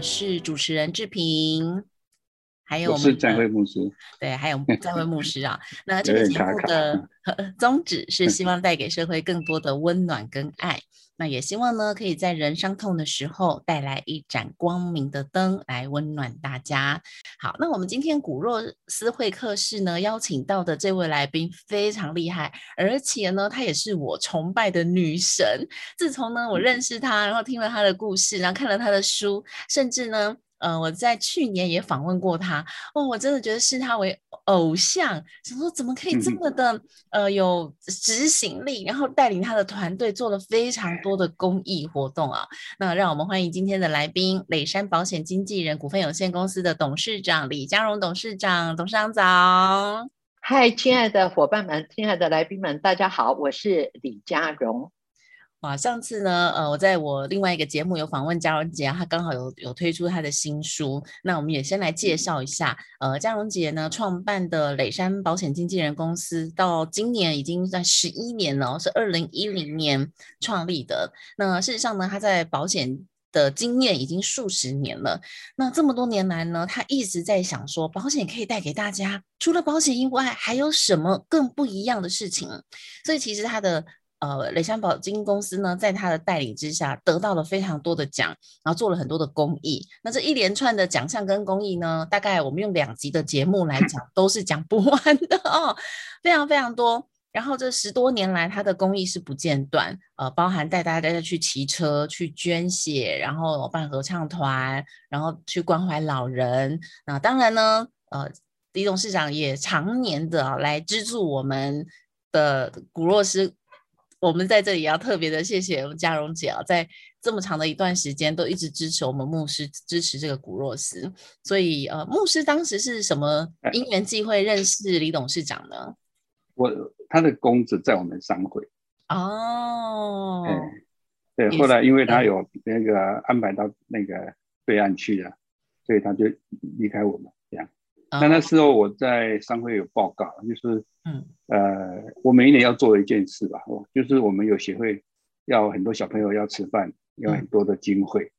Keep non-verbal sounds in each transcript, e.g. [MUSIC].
是主持人志平，还有我是在会牧师，对，还有 [LAUGHS] 在会牧师啊。那这个节目的 [LAUGHS] 宗旨是希望带给社会更多的温暖跟爱。那也希望呢，可以在人伤痛的时候带来一盏光明的灯，来温暖大家。好，那我们今天古若斯会客室呢，邀请到的这位来宾非常厉害，而且呢，她也是我崇拜的女神。自从呢，我认识她，然后听了她的故事，然后看了她的书，甚至呢。呃，我在去年也访问过他，哦，我真的觉得视他为偶像，想说怎么可以这么的呃有执行力，然后带领他的团队做了非常多的公益活动啊。那让我们欢迎今天的来宾，磊山保险经纪人股份有限公司的董事长李家荣董事长，董事长早。嗨，亲爱的伙伴们，亲爱的来宾们，大家好，我是李家荣。哇，上次呢，呃，我在我另外一个节目有访问嘉荣姐，她刚好有有推出她的新书，那我们也先来介绍一下，呃，嘉荣姐呢创办的磊山保险经纪人公司，到今年已经在十一年了，是二零一零年创立的。那事实上呢，她在保险的经验已经数十年了。那这么多年来呢，她一直在想说，保险可以带给大家除了保险以外，还有什么更不一样的事情？所以其实她的。呃，雷山宝金公司呢，在他的带领之下，得到了非常多的奖，然后做了很多的公益。那这一连串的奖项跟公益呢，大概我们用两集的节目来讲，[LAUGHS] 都是讲不完的哦，非常非常多。然后这十多年来，他的公益是不间断，呃，包含带大家去骑车、去捐血，然后办合唱团，然后去关怀老人。那当然呢，呃，李董事长也常年的来资助我们的古若斯。我们在这里要特别的谢谢我们嘉荣姐啊，在这么长的一段时间都一直支持我们牧师，支持这个古若斯。所以呃，牧师当时是什么因缘际会认识李董事长呢？我他的公子在我们商会哦，对，后来因为他有那个安排到那个对岸去了，所以他就离开我们。那那时候我在商会有报告，就是嗯。呃，我每一年要做一件事吧，我就是我们有协会要很多小朋友要吃饭，有很多的经费，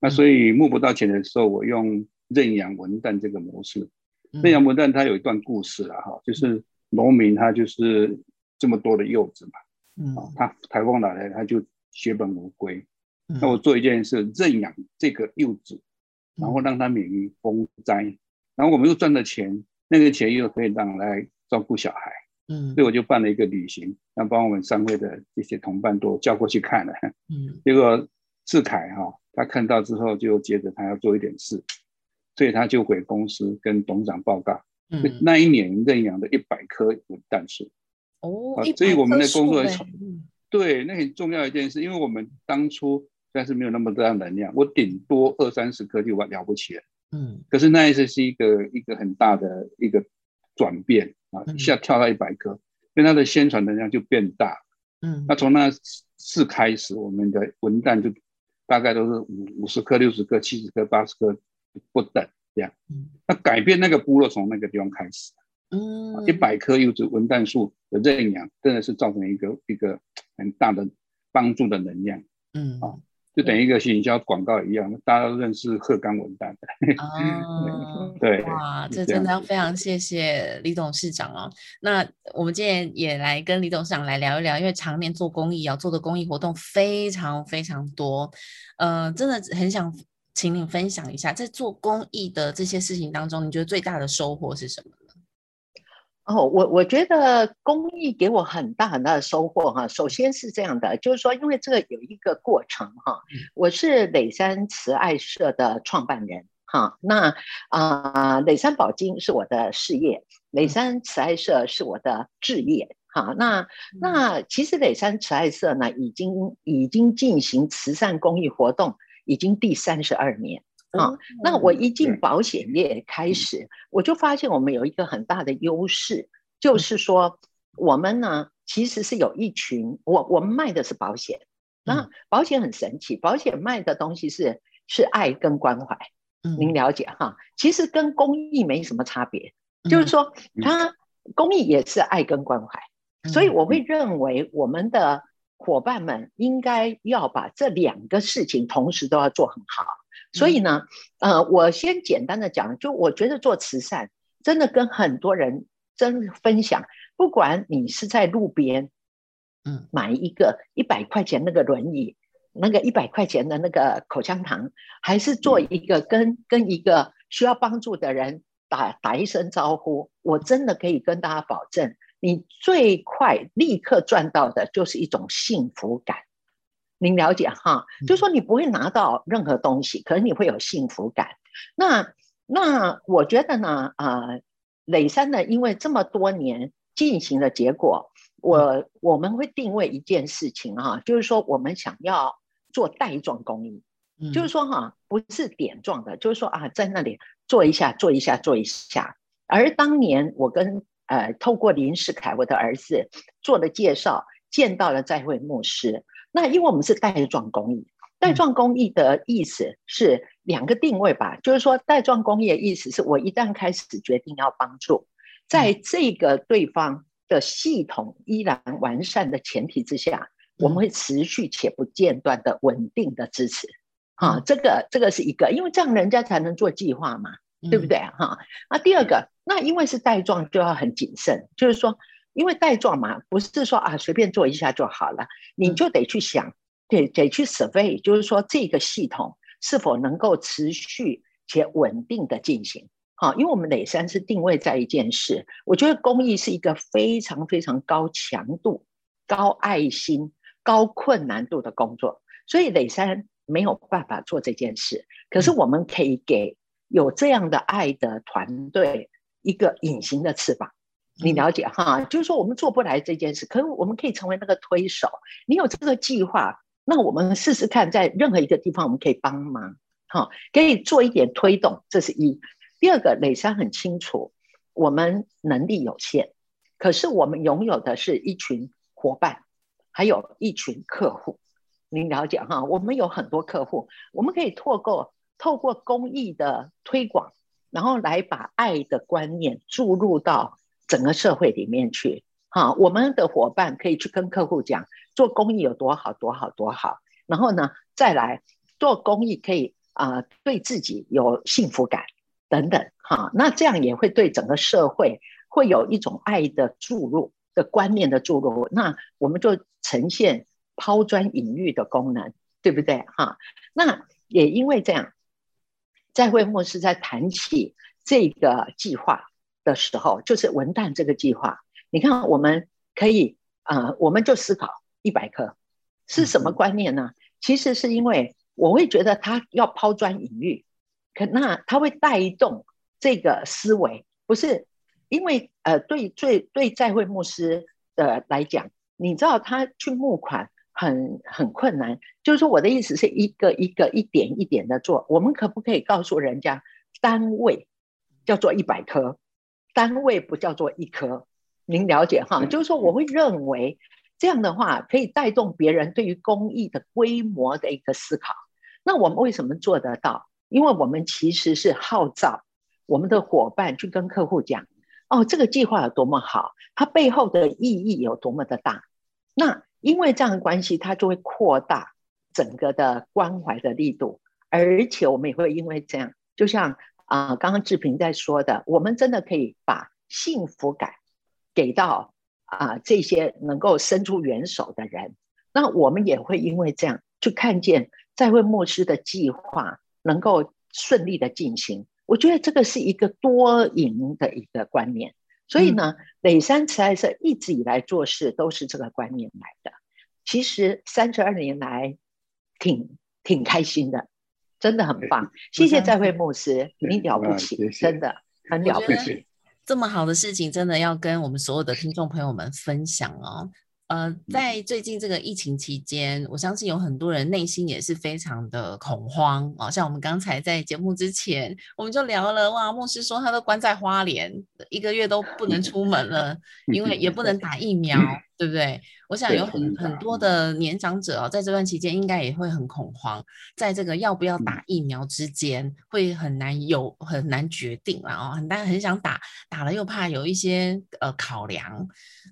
那所以募不到钱的时候，我用认养文旦这个模式。认养文旦它有一段故事了哈，就是农民他就是这么多的柚子嘛，嗯，他台风来了他就血本无归，那我做一件事认养这个柚子，然后让它免于风灾。然后我们又赚了钱，那个钱又可以让来照顾小孩，嗯，所以我就办了一个旅行，然后把我们商会的这些同伴都叫过去看了，嗯，[LAUGHS] 结果志凯哈，他看到之后就接着他要做一点事，所以他就回公司跟董事长报告，嗯，那一年认养的一百棵文旦树，哦，所以我们的工作，对，那很重要一件事，因为我们当初但是没有那么大能量，我顶多二三十棵就完了不起了。嗯，可是那一次是一个一个很大的一个转变啊，一下跳到一百颗，所以它的宣传能量就变大。嗯，那从那次开始，我们的文旦就大概都是五五十颗、六十颗、七十颗、八十颗不等这样。嗯，那改变那个部落从那个地方开始。嗯，一百棵柚子文旦树的认养，真的是造成一个一个很大的帮助的能量。嗯，啊。就等于一个行销广告一样，大家都认识鹤冈文旦。哦，[LAUGHS] 对，哇，这真的要非常谢谢李董事长哦。那我们今天也来跟李董事长来聊一聊，因为常年做公益，啊做的公益活动非常非常多。呃，真的很想请你分享一下，在做公益的这些事情当中，你觉得最大的收获是什么呢？哦，我我觉得公益给我很大很大的收获哈。首先是这样的，就是说，因为这个有一个过程哈。我是磊山慈爱社的创办人哈。那啊，磊山宝金是我的事业，磊山慈爱社是我的置业哈。那那其实磊山慈爱社呢，已经已经进行慈善公益活动已经第三十二年。啊，那我一进保险业开始，我就发现我们有一个很大的优势，就是说我们呢其实是有一群，我我们卖的是保险，那保险很神奇，保险卖的东西是是爱跟关怀，您了解哈？其实跟公益没什么差别，就是说它公益也是爱跟关怀，所以我会认为我们的伙伴们应该要把这两个事情同时都要做很好。所以呢，呃，我先简单的讲，就我觉得做慈善真的跟很多人真分享，不管你是在路边，嗯，买一个一百块钱那个轮椅，那个一百块钱的那个口香糖，还是做一个跟跟一个需要帮助的人打打一声招呼，我真的可以跟大家保证，你最快立刻赚到的就是一种幸福感。您了解哈，就说你不会拿到任何东西，可是你会有幸福感。那那我觉得呢，啊，磊山呢，因为这么多年进行的结果，我我们会定位一件事情哈，就是说我们想要做带状公益，就是说哈，不是点状的，就是说啊，在那里做一下，做一下，做一下。而当年我跟呃，透过林世凯我的儿子做的介绍，见到了在会牧师。那因为我们是带状公益，带状公益的意思是两个定位吧，就是说带状公益的意思是我一旦开始决定要帮助，在这个对方的系统依然完善的前提之下，我们会持续且不间断的稳定的支持，啊，这个这个是一个，因为这样人家才能做计划嘛，对不对？哈？那第二个，那因为是带状就要很谨慎，就是说。因为带状嘛，不是说啊随便做一下就好了，你就得去想，得得去 survey，就是说这个系统是否能够持续且稳定的进行。好，因为我们磊山是定位在一件事，我觉得公益是一个非常非常高强度、高爱心、高困难度的工作，所以磊山没有办法做这件事。可是我们可以给有这样的爱的团队一个隐形的翅膀。你了解哈，就是说我们做不来这件事，可是我们可以成为那个推手。你有这个计划，那我们试试看，在任何一个地方我们可以帮忙，哈，可以做一点推动。这是一。第二个，磊山很清楚，我们能力有限，可是我们拥有的是一群伙伴，还有一群客户。您了解哈，我们有很多客户，我们可以透过透过公益的推广，然后来把爱的观念注入到。整个社会里面去，哈，我们的伙伴可以去跟客户讲做公益有多好多好多好，然后呢，再来做公益可以啊，对自己有幸福感等等，哈，那这样也会对整个社会会有一种爱的注入的观念的注入，那我们就呈现抛砖引玉的功能，对不对？哈，那也因为这样，在会牧师在谈起这个计划。的时候，就是文旦这个计划。你看，我们可以啊，我们就思考一百颗是什么观念呢？其实是因为我会觉得他要抛砖引玉，可那他会带动这个思维，不是因为呃，对对对，在会牧师的来讲，你知道他去募款很很困难，就是说我的意思是一个一个一点一点的做，我们可不可以告诉人家单位叫做一百颗？单位不叫做一颗，您了解哈？就是说，我会认为这样的话可以带动别人对于公益的规模的一个思考。那我们为什么做得到？因为我们其实是号召我们的伙伴去跟客户讲：哦，这个计划有多么好，它背后的意义有多么的大。那因为这样的关系，它就会扩大整个的关怀的力度，而且我们也会因为这样，就像。啊，刚刚志平在说的，我们真的可以把幸福感给到啊这些能够伸出援手的人，那我们也会因为这样就看见在位牧师的计划能够顺利的进行。我觉得这个是一个多赢的一个观念，所以呢，磊山慈爱社一直以来做事都是这个观念来的。其实三十二年来，挺挺开心的，真的很棒。谢谢在会牧师，你了不起，真的很了不起。这么好的事情，真的要跟我们所有的听众朋友们分享哦。呃，在最近这个疫情期间，我相信有很多人内心也是非常的恐慌啊。像我们刚才在节目之前，我们就聊了哇，牧师说他都关在花莲，一个月都不能出门了，[LAUGHS] 因为也不能打疫苗。对不对？我想有很很多的年长者哦，在这段期间应该也会很恐慌，在这个要不要打疫苗之间，会很难有很难决定了哦，很难很想打，打了又怕有一些呃考量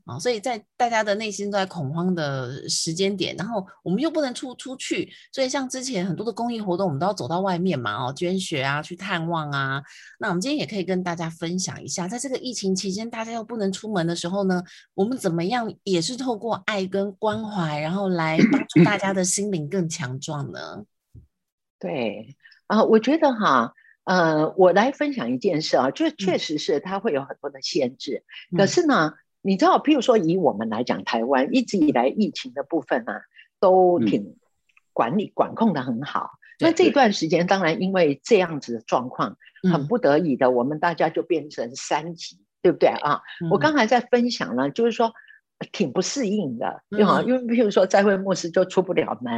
啊，所以在大家的内心都在恐慌的时间点，然后我们又不能出出去，所以像之前很多的公益活动，我们都要走到外面嘛哦，捐血啊，去探望啊。那我们今天也可以跟大家分享一下，在这个疫情期间，大家又不能出门的时候呢，我们怎么样也。也是透过爱跟关怀，然后来帮助大家的心灵更强壮呢。对啊，我觉得哈，呃，我来分享一件事啊，就确实是它会有很多的限制。可是呢，你知道，譬如说以我们来讲，台湾一直以来疫情的部分呢，都挺管理管控的很好。那这段时间，当然因为这样子的状况，很不得已的，我们大家就变成三级，对不对啊？我刚才在分享呢，就是说。挺不适应的，因为因为譬如说在会牧师就出不了门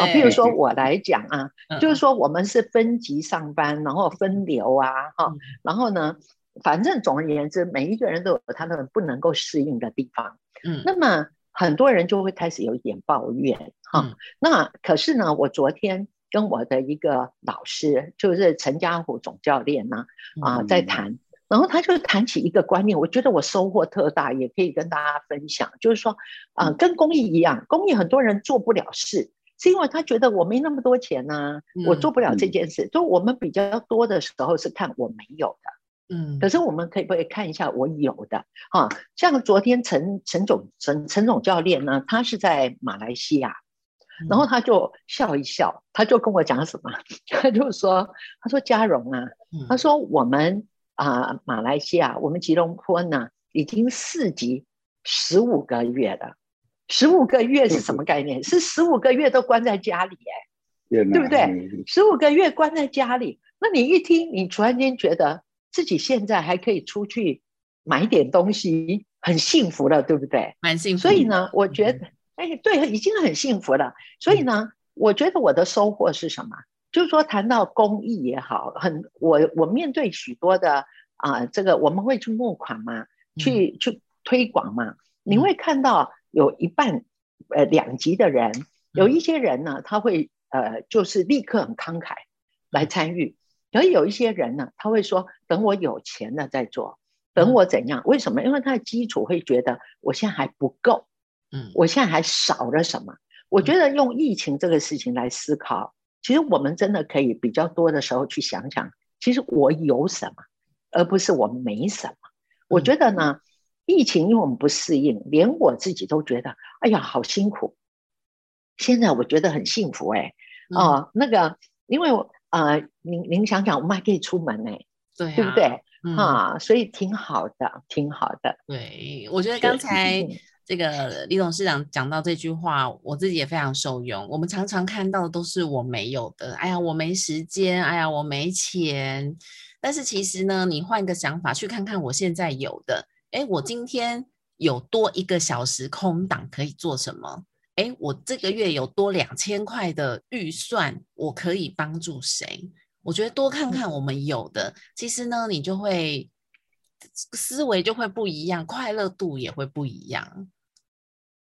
啊。譬如说我来讲啊，就是说我们是分级上班，然后分流啊，哈，然后呢，反正总而言之，每一个人都有他们不能够适应的地方。嗯，那么很多人就会开始有一点抱怨哈。那可是呢，我昨天跟我的一个老师，就是陈家虎总教练呢，啊，在谈。然后他就谈起一个观念，我觉得我收获特大，也可以跟大家分享。就是说，啊，跟公益一样，公益很多人做不了事，是因为他觉得我没那么多钱呢，我做不了这件事。就我们比较多的时候是看我没有的，嗯，可是我们可以不可以看一下我有的？哈，像昨天陈陈总陈陈总教练呢，他是在马来西亚，然后他就笑一笑，他就跟我讲什么？[LAUGHS] 他就说，他说嘉荣啊，他说我们。啊，马来西亚，我们吉隆坡呢，已经四级十五个月了。十五个月是什么概念？是十五个月都关在家里，哎，对不对？十五个月关在家里，那你一听，你突然间觉得自己现在还可以出去买点东西，很幸福了，对不对？蛮幸福。所以呢，我觉得，哎，对，已经很幸福了。所以呢，我觉得我的收获是什么？就是说，谈到公益也好，很我我面对许多的啊，这个我们会去募款嘛，去去推广嘛。你会看到有一半呃两级的人，有一些人呢，他会呃就是立刻很慷慨来参与，而有一些人呢，他会说等我有钱了再做，等我怎样？为什么？因为他的基础会觉得我现在还不够，嗯，我现在还少了什么？我觉得用疫情这个事情来思考。其实我们真的可以比较多的时候去想想，其实我有什么，而不是我没什么。我觉得呢，疫情因为我们不适应，连我自己都觉得，哎呀，好辛苦。现在我觉得很幸福哎，哦，那个，因为呃，您您想想，我们还可以出门哎，对，对不对？啊，所以挺好的，挺好的。对，我觉得刚才。这个李董事长讲到这句话，我自己也非常受用。我们常常看到的都是我没有的，哎呀，我没时间，哎呀，我没钱。但是其实呢，你换一个想法，去看看我现在有的，哎，我今天有多一个小时空档可以做什么？哎，我这个月有多两千块的预算，我可以帮助谁？我觉得多看看我们有的，其实呢，你就会思维就会不一样，快乐度也会不一样。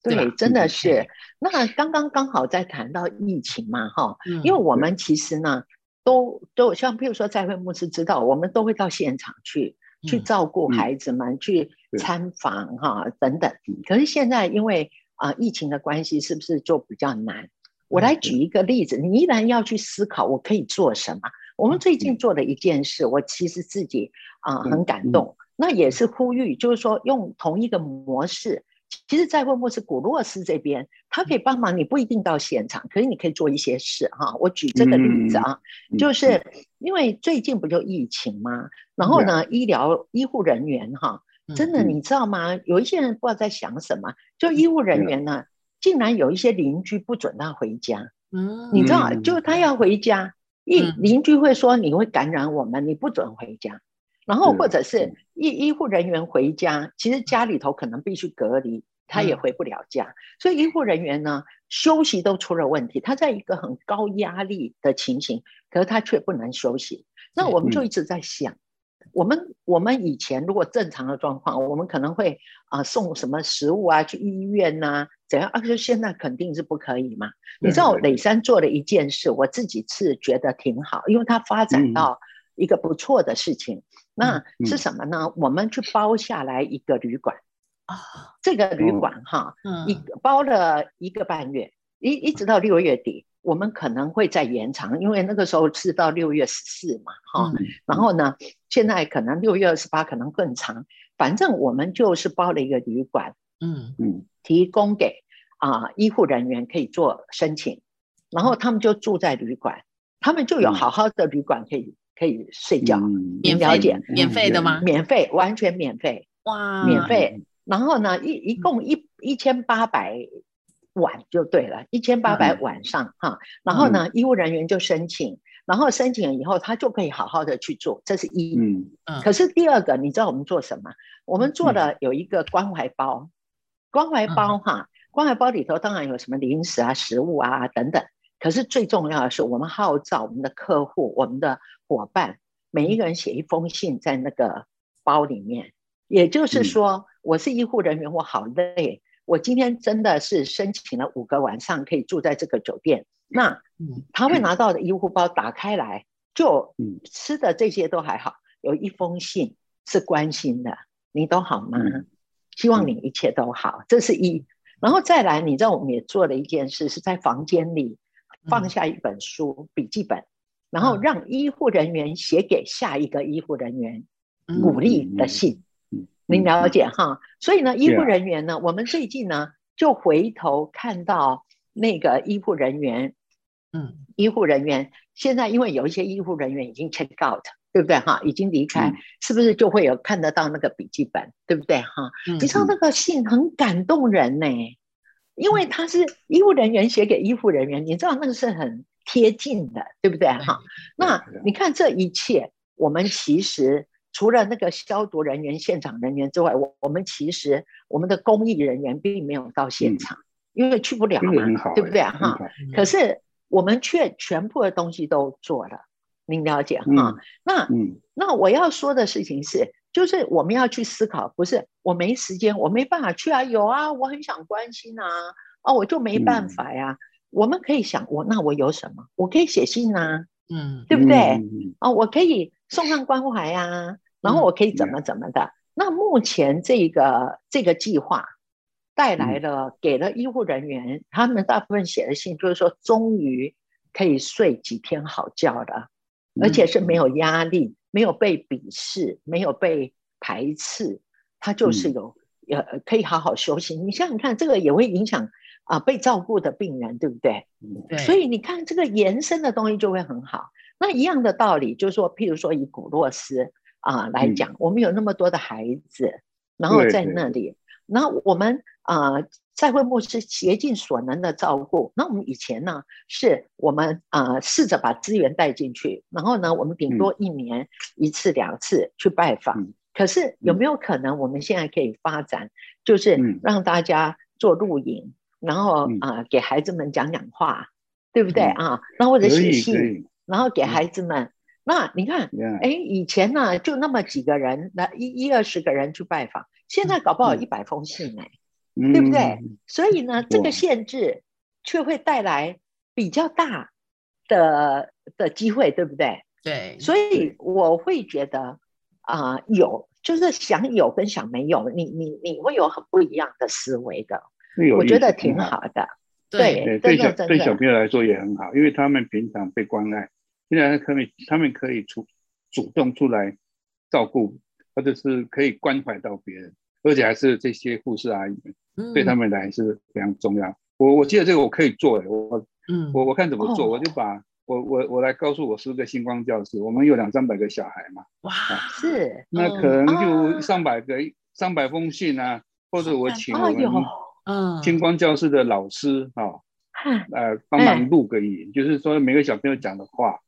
对，真的是。那刚刚刚好在谈到疫情嘛，哈，因为我们其实呢，都都像，譬如说在会牧师知道，我们都会到现场去，去照顾孩子们，去参访哈等等。可是现在因为啊疫情的关系，是不是就比较难？我来举一个例子，你依然要去思考，我可以做什么？我们最近做的一件事，我其实自己啊很感动，那也是呼吁，就是说用同一个模式。其实，在问莫斯古洛斯这边，他可以帮忙，你不一定到现场，可是你可以做一些事哈。我举这个例子啊，就是因为最近不就疫情吗？然后呢，医疗医护人员哈，真的，你知道吗？有一些人不知道在想什么，就医务人员呢，竟然有一些邻居不准他回家。嗯，你知道，就他要回家，一邻居会说你会感染我们，你不准回家。然后或者是医医护人员回家，其实家里头可能必须隔离，他也回不了家。所以医护人员呢，休息都出了问题。他在一个很高压力的情形，可是他却不能休息。那我们就一直在想。我们我们以前如果正常的状况，我们可能会啊送什么食物啊去医院呐，怎样？而且现在肯定是不可以嘛。你知道磊山做了一件事，我自己是觉得挺好，因为它发展到一个不错的事情。那是什么呢？我们去包下来一个旅馆啊，这个旅馆哈，一包了一个半月，一一直到六月底。我们可能会再延长，因为那个时候是到六月十四嘛，哈。然后呢，现在可能六月二十八可能更长。反正我们就是包了一个旅馆，嗯嗯，提供给啊医护人员可以做申请，然后他们就住在旅馆，他们就有好好的旅馆可以可以睡觉，免费免费的吗？免费，完全免费，哇，免费。然后呢，一一共一一千八百。晚就对了，一千八百晚上哈，然后呢，医务人员就申请，然后申请了以后，他就可以好好的去做，这是一。嗯嗯。可是第二个，你知道我们做什么？我们做了有一个关怀包，关怀包哈，关怀包里头当然有什么零食啊、食物啊等等。可是最重要的是，我们号召我们的客户、我们的伙伴，每一个人写一封信在那个包里面。也就是说，我是医护人员，我好累。我今天真的是申请了五个晚上可以住在这个酒店，那他会拿到的医护包打开来，就吃的这些都还好，有一封信是关心的，你都好吗？希望你一切都好，这是一。然后再来，你知道我们也做了一件事，是在房间里放下一本书笔记本，然后让医护人员写给下一个医护人员鼓励的信。您了解哈，所以呢，医护人员呢，我们最近呢就回头看到那个医护人员，嗯，医护人员现在因为有一些医护人员已经 check out，对不对哈？已经离开，是不是就会有看得到那个笔记本，对不对哈？你知道那个信很感动人呢，因为他是医护人员写给医护人员，你知道那个是很贴近的，对不对哈？那你看这一切，我们其实。除了那个消毒人员、现场人员之外，我我们其实我们的公益人员并没有到现场，因为去不了嘛，对不对哈？可是我们却全部的东西都做了，您了解哈？那那我要说的事情是，就是我们要去思考，不是我没时间，我没办法去啊，有啊，我很想关心啊，哦，我就没办法呀。我们可以想，我那我有什么？我可以写信啊，嗯，对不对？哦，我可以送上关怀呀。然后我可以怎么怎么的？那目前这个这个计划带来了，给了医护人员，他们大部分写的信就是说，终于可以睡几天好觉了，而且是没有压力，没有被鄙视，没有被排斥，他就是有呃可以好好休息。你想想看，这个也会影响啊被照顾的病人，对不对？对。所以你看这个延伸的东西就会很好。那一样的道理就是说，譬如说以古洛斯。啊，来讲，我们有那么多的孩子，然后在那里，然后我们啊，在会牧师竭尽所能的照顾。那我们以前呢，是我们啊，试着把资源带进去，然后呢，我们顶多一年一次两次去拜访。可是有没有可能，我们现在可以发展，就是让大家做录影，然后啊，给孩子们讲讲话，对不对啊？那或者写信，然后给孩子们。那你看，哎，以前呢就那么几个人，那一一二十个人去拜访，现在搞不好一百封信哎，对不对？所以呢，这个限制却会带来比较大的的机会，对不对？对，所以我会觉得啊，有就是想有跟想没有，你你你会有很不一样的思维的，我觉得挺好的。对，对小对小朋友来说也很好，因为他们平常被关爱。现在可以，他们可以出主动出来照顾，或者是可以关怀到别人，而且还是这些护士阿姨们，对他们来是非常重要。我我记得这个我可以做的，我嗯，我我看怎么做，我就把我我我来告诉我是个星光教室，我们有两三百个小孩嘛，哇，是，那可能就上百个上百封信啊，或者我请我们嗯。星光教室的老师哈，呃，帮忙录个音，就是说每个小朋友讲的话，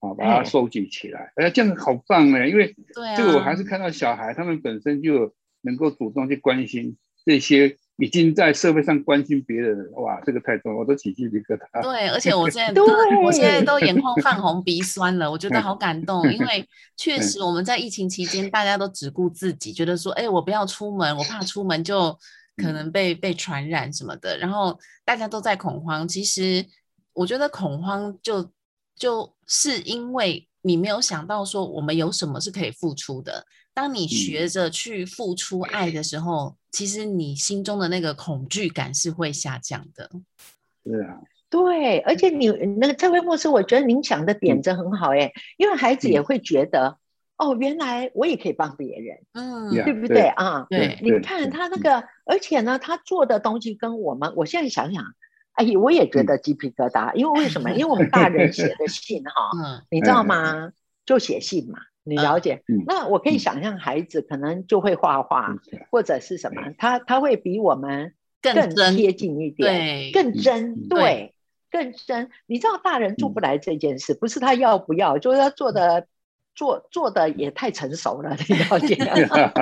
啊，把它收集起来，哎，这样好棒呢，因为这个我还是看到小孩他们本身就能够主动去关心这些。已经在社会上关心别人，哇，这个太重，我都起鸡皮疙瘩。对，而且我现在，[LAUGHS] 我现在都眼眶泛红、鼻酸了，我觉得好感动，因为确实我们在疫情期间，大家都只顾自己，觉得说，哎，我不要出门，我怕出门就可能被被传染什么的，然后大家都在恐慌。其实我觉得恐慌就就是因为你没有想到说，我们有什么是可以付出的。当你学着去付出爱的时候，其实你心中的那个恐惧感是会下降的。对啊，对，而且你那个这位牧师，我觉得您想的点子很好哎，因为孩子也会觉得，哦，原来我也可以帮别人，嗯，对不对啊？对，你看他那个，而且呢，他做的东西跟我们，我现在想想，哎，我也觉得鸡皮疙瘩，因为为什么？因为我们大人 [LAUGHS] 写的信哈，你知道吗？就写信嘛。你了解，那我可以想象孩子可能就会画画，或者是什么，他他会比我们更贴近一点，更真，对，更深。你知道大人做不来这件事，不是他要不要，就是他做的做做的也太成熟了，你了解吗？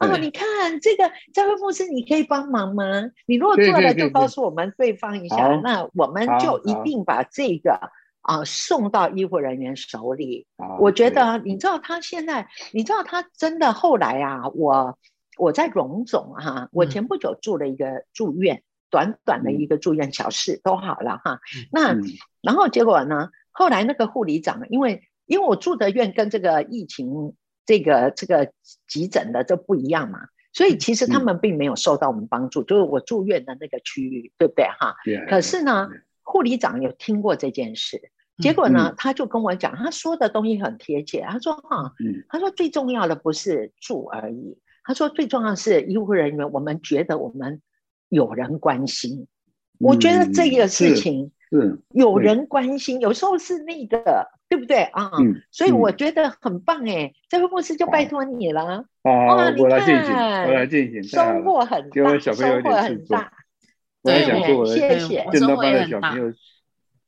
[LAUGHS] 哦，你看这个这位牧师，你可以帮忙吗？你如果做了，就告诉我们对方一下，那我们就一定把这个。啊，送到医护人员手里。我觉得，你知道他现在，你知道他真的后来啊，我我在荣总哈，我前不久住了一个住院，短短的一个住院小事都好了哈。那然后结果呢，后来那个护理长，因为因为我住的院跟这个疫情这个这个急诊的这不一样嘛，所以其实他们并没有受到我们帮助，就是我住院的那个区域，对不对哈？可是呢，护理长有听过这件事。结果呢，他就跟我讲，他说的东西很贴切。他说：“哈，他说最重要的不是住而已，他说最重要是医护人员，我们觉得我们有人关心。我觉得这个事情是有人关心，有时候是那个，对不对啊？所以我觉得很棒哎，这位牧师就拜托你了。哦，我来进行，我来进行，收获很大，收获很大。对，谢谢，见到班的小朋友。”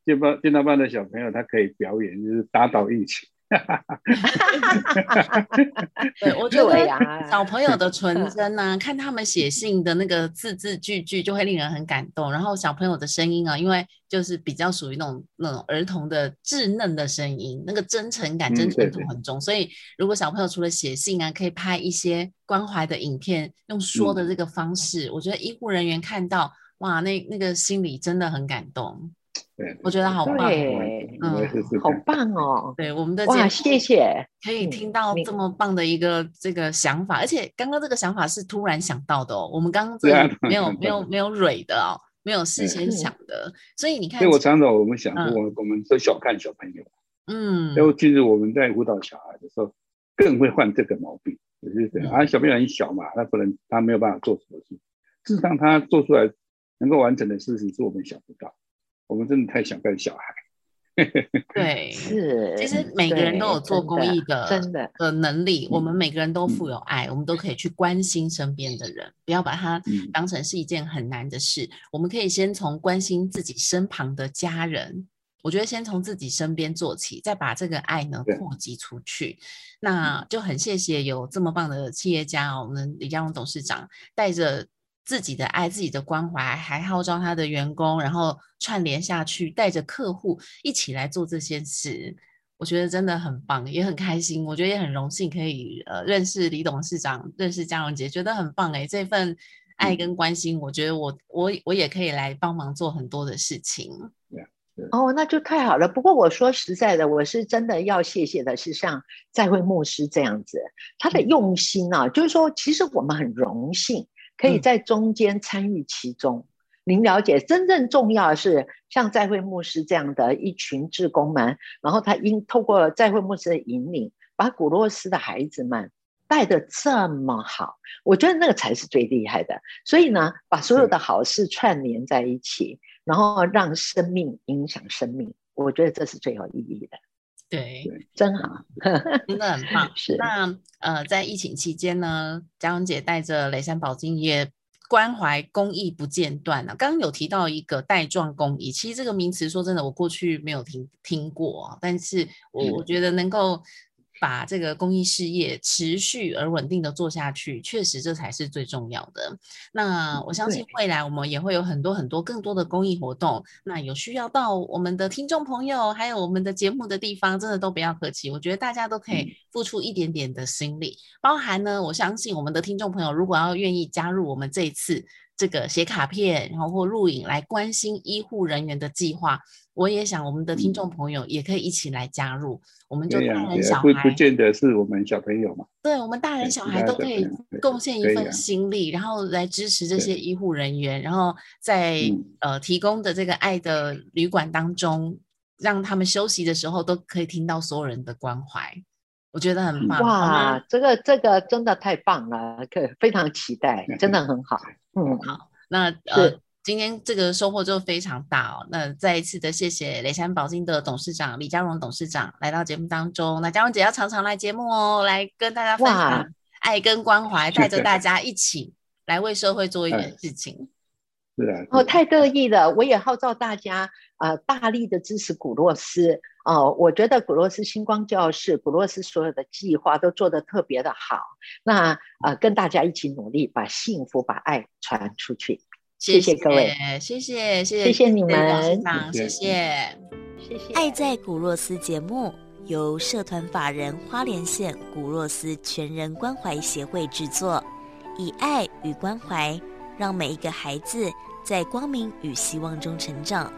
见到见到班的小朋友，他可以表演，就是打倒疫情。[LAUGHS] 对，我觉得小朋友的纯真啊，看他们写信的那个字字句句，就会令人很感动。然后小朋友的声音啊，因为就是比较属于那种那种儿童的稚嫩的声音，那个真诚感、真诚度很重。所以，如果小朋友除了写信啊，可以拍一些关怀的影片，用说的这个方式，我觉得医护人员看到哇，那那个心里真的很感动。我觉得好棒，嗯，好棒哦！对，我们的哇，谢谢，可以听到这么棒的一个这个想法，而且刚刚这个想法是突然想到的哦，我们刚刚这没有 [LAUGHS] 没有没有蕊的哦，没有事先想的，所以你看，所以我常常我们想，我我们都小看小朋友，嗯，然后其实我们在辅导小孩的时候，更会犯这个毛病，就是这样啊，小朋友很小嘛，他不能，他没有办法做什么事，事实上他做出来能够完成的事情，是我们想不到。我们真的太想干小孩，[LAUGHS] 对，是，其实每个人都有做公益的真的的能力，我们每个人都富有爱，我们都可以去关心身边的人，不要把它当成是一件很难的事。我们可以先从关心自己身旁的家人，我觉得先从自己身边做起，再把这个爱呢扩及出去。那就很谢谢有这么棒的企业家哦，我们李家荣董事长带着。自己的爱，自己的关怀，还号召他的员工，然后串联下去，带着客户一起来做这些事，我觉得真的很棒，也很开心。我觉得也很荣幸可以呃认识李董事长，认识嘉荣姐，觉得很棒哎。这份爱跟关心，我觉得我我我也可以来帮忙做很多的事情。哦，那就太好了。不过我说实在的，我是真的要谢谢的是像在会牧师这样子，他的用心啊，就是说其实我们很荣幸。可以在中间参与其中，您了解，真正重要的是像在会牧师这样的一群志工们，然后他因透过在会牧师的引领，把古洛斯的孩子们带的这么好，我觉得那个才是最厉害的。所以呢，把所有的好事串联在一起，然后让生命影响生命，我觉得这是最有意义的。对，真好，[LAUGHS] 真的很棒。是那呃，在疫情期间呢，嘉荣姐带着雷山宝金也关怀公益不间断啊。刚刚有提到一个带状公益，其实这个名词说真的，我过去没有听听过，但是我我觉得能够。把这个公益事业持续而稳定的做下去，确实这才是最重要的。那我相信未来我们也会有很多很多更多的公益活动。那有需要到我们的听众朋友，还有我们的节目的地方，真的都不要客气。我觉得大家都可以付出一点点的心力，包含呢，我相信我们的听众朋友如果要愿意加入我们这一次这个写卡片，然后或录影来关心医护人员的计划。我也想，我们的听众朋友也可以一起来加入。我们就大人小孩，不不见得是我们小朋友嘛。对，我们大人小孩都可以贡献一份心力，然后来支持这些医护人员，然后在呃提供的这个爱的旅馆当中，让他们休息的时候都可以听到所有人的关怀。我觉得很棒。哇，这个这个真的太棒了，可非常期待，真的很好。[LAUGHS] 嗯，好，那呃。今天这个收获就非常大哦。那再一次的谢谢雷山宝金的董事长李嘉荣董事长来到节目当中。那嘉荣姐要常常来节目哦，来跟大家分享爱跟关怀，带着大家一起来为社会做一点事情。是啊，哦，太得意了！我也号召大家啊，大力的支持古洛斯哦。我觉得古洛斯星光教室、古洛斯所有的计划都做得特别的好。那呃，跟大家一起努力，把幸福、把爱传出去。谢谢各位，谢谢谢谢谢你们，谢谢谢谢。爱在古洛斯节目由社团法人花莲县古洛斯全人关怀协会制作，以爱与关怀，让每一个孩子在光明与希望中成长。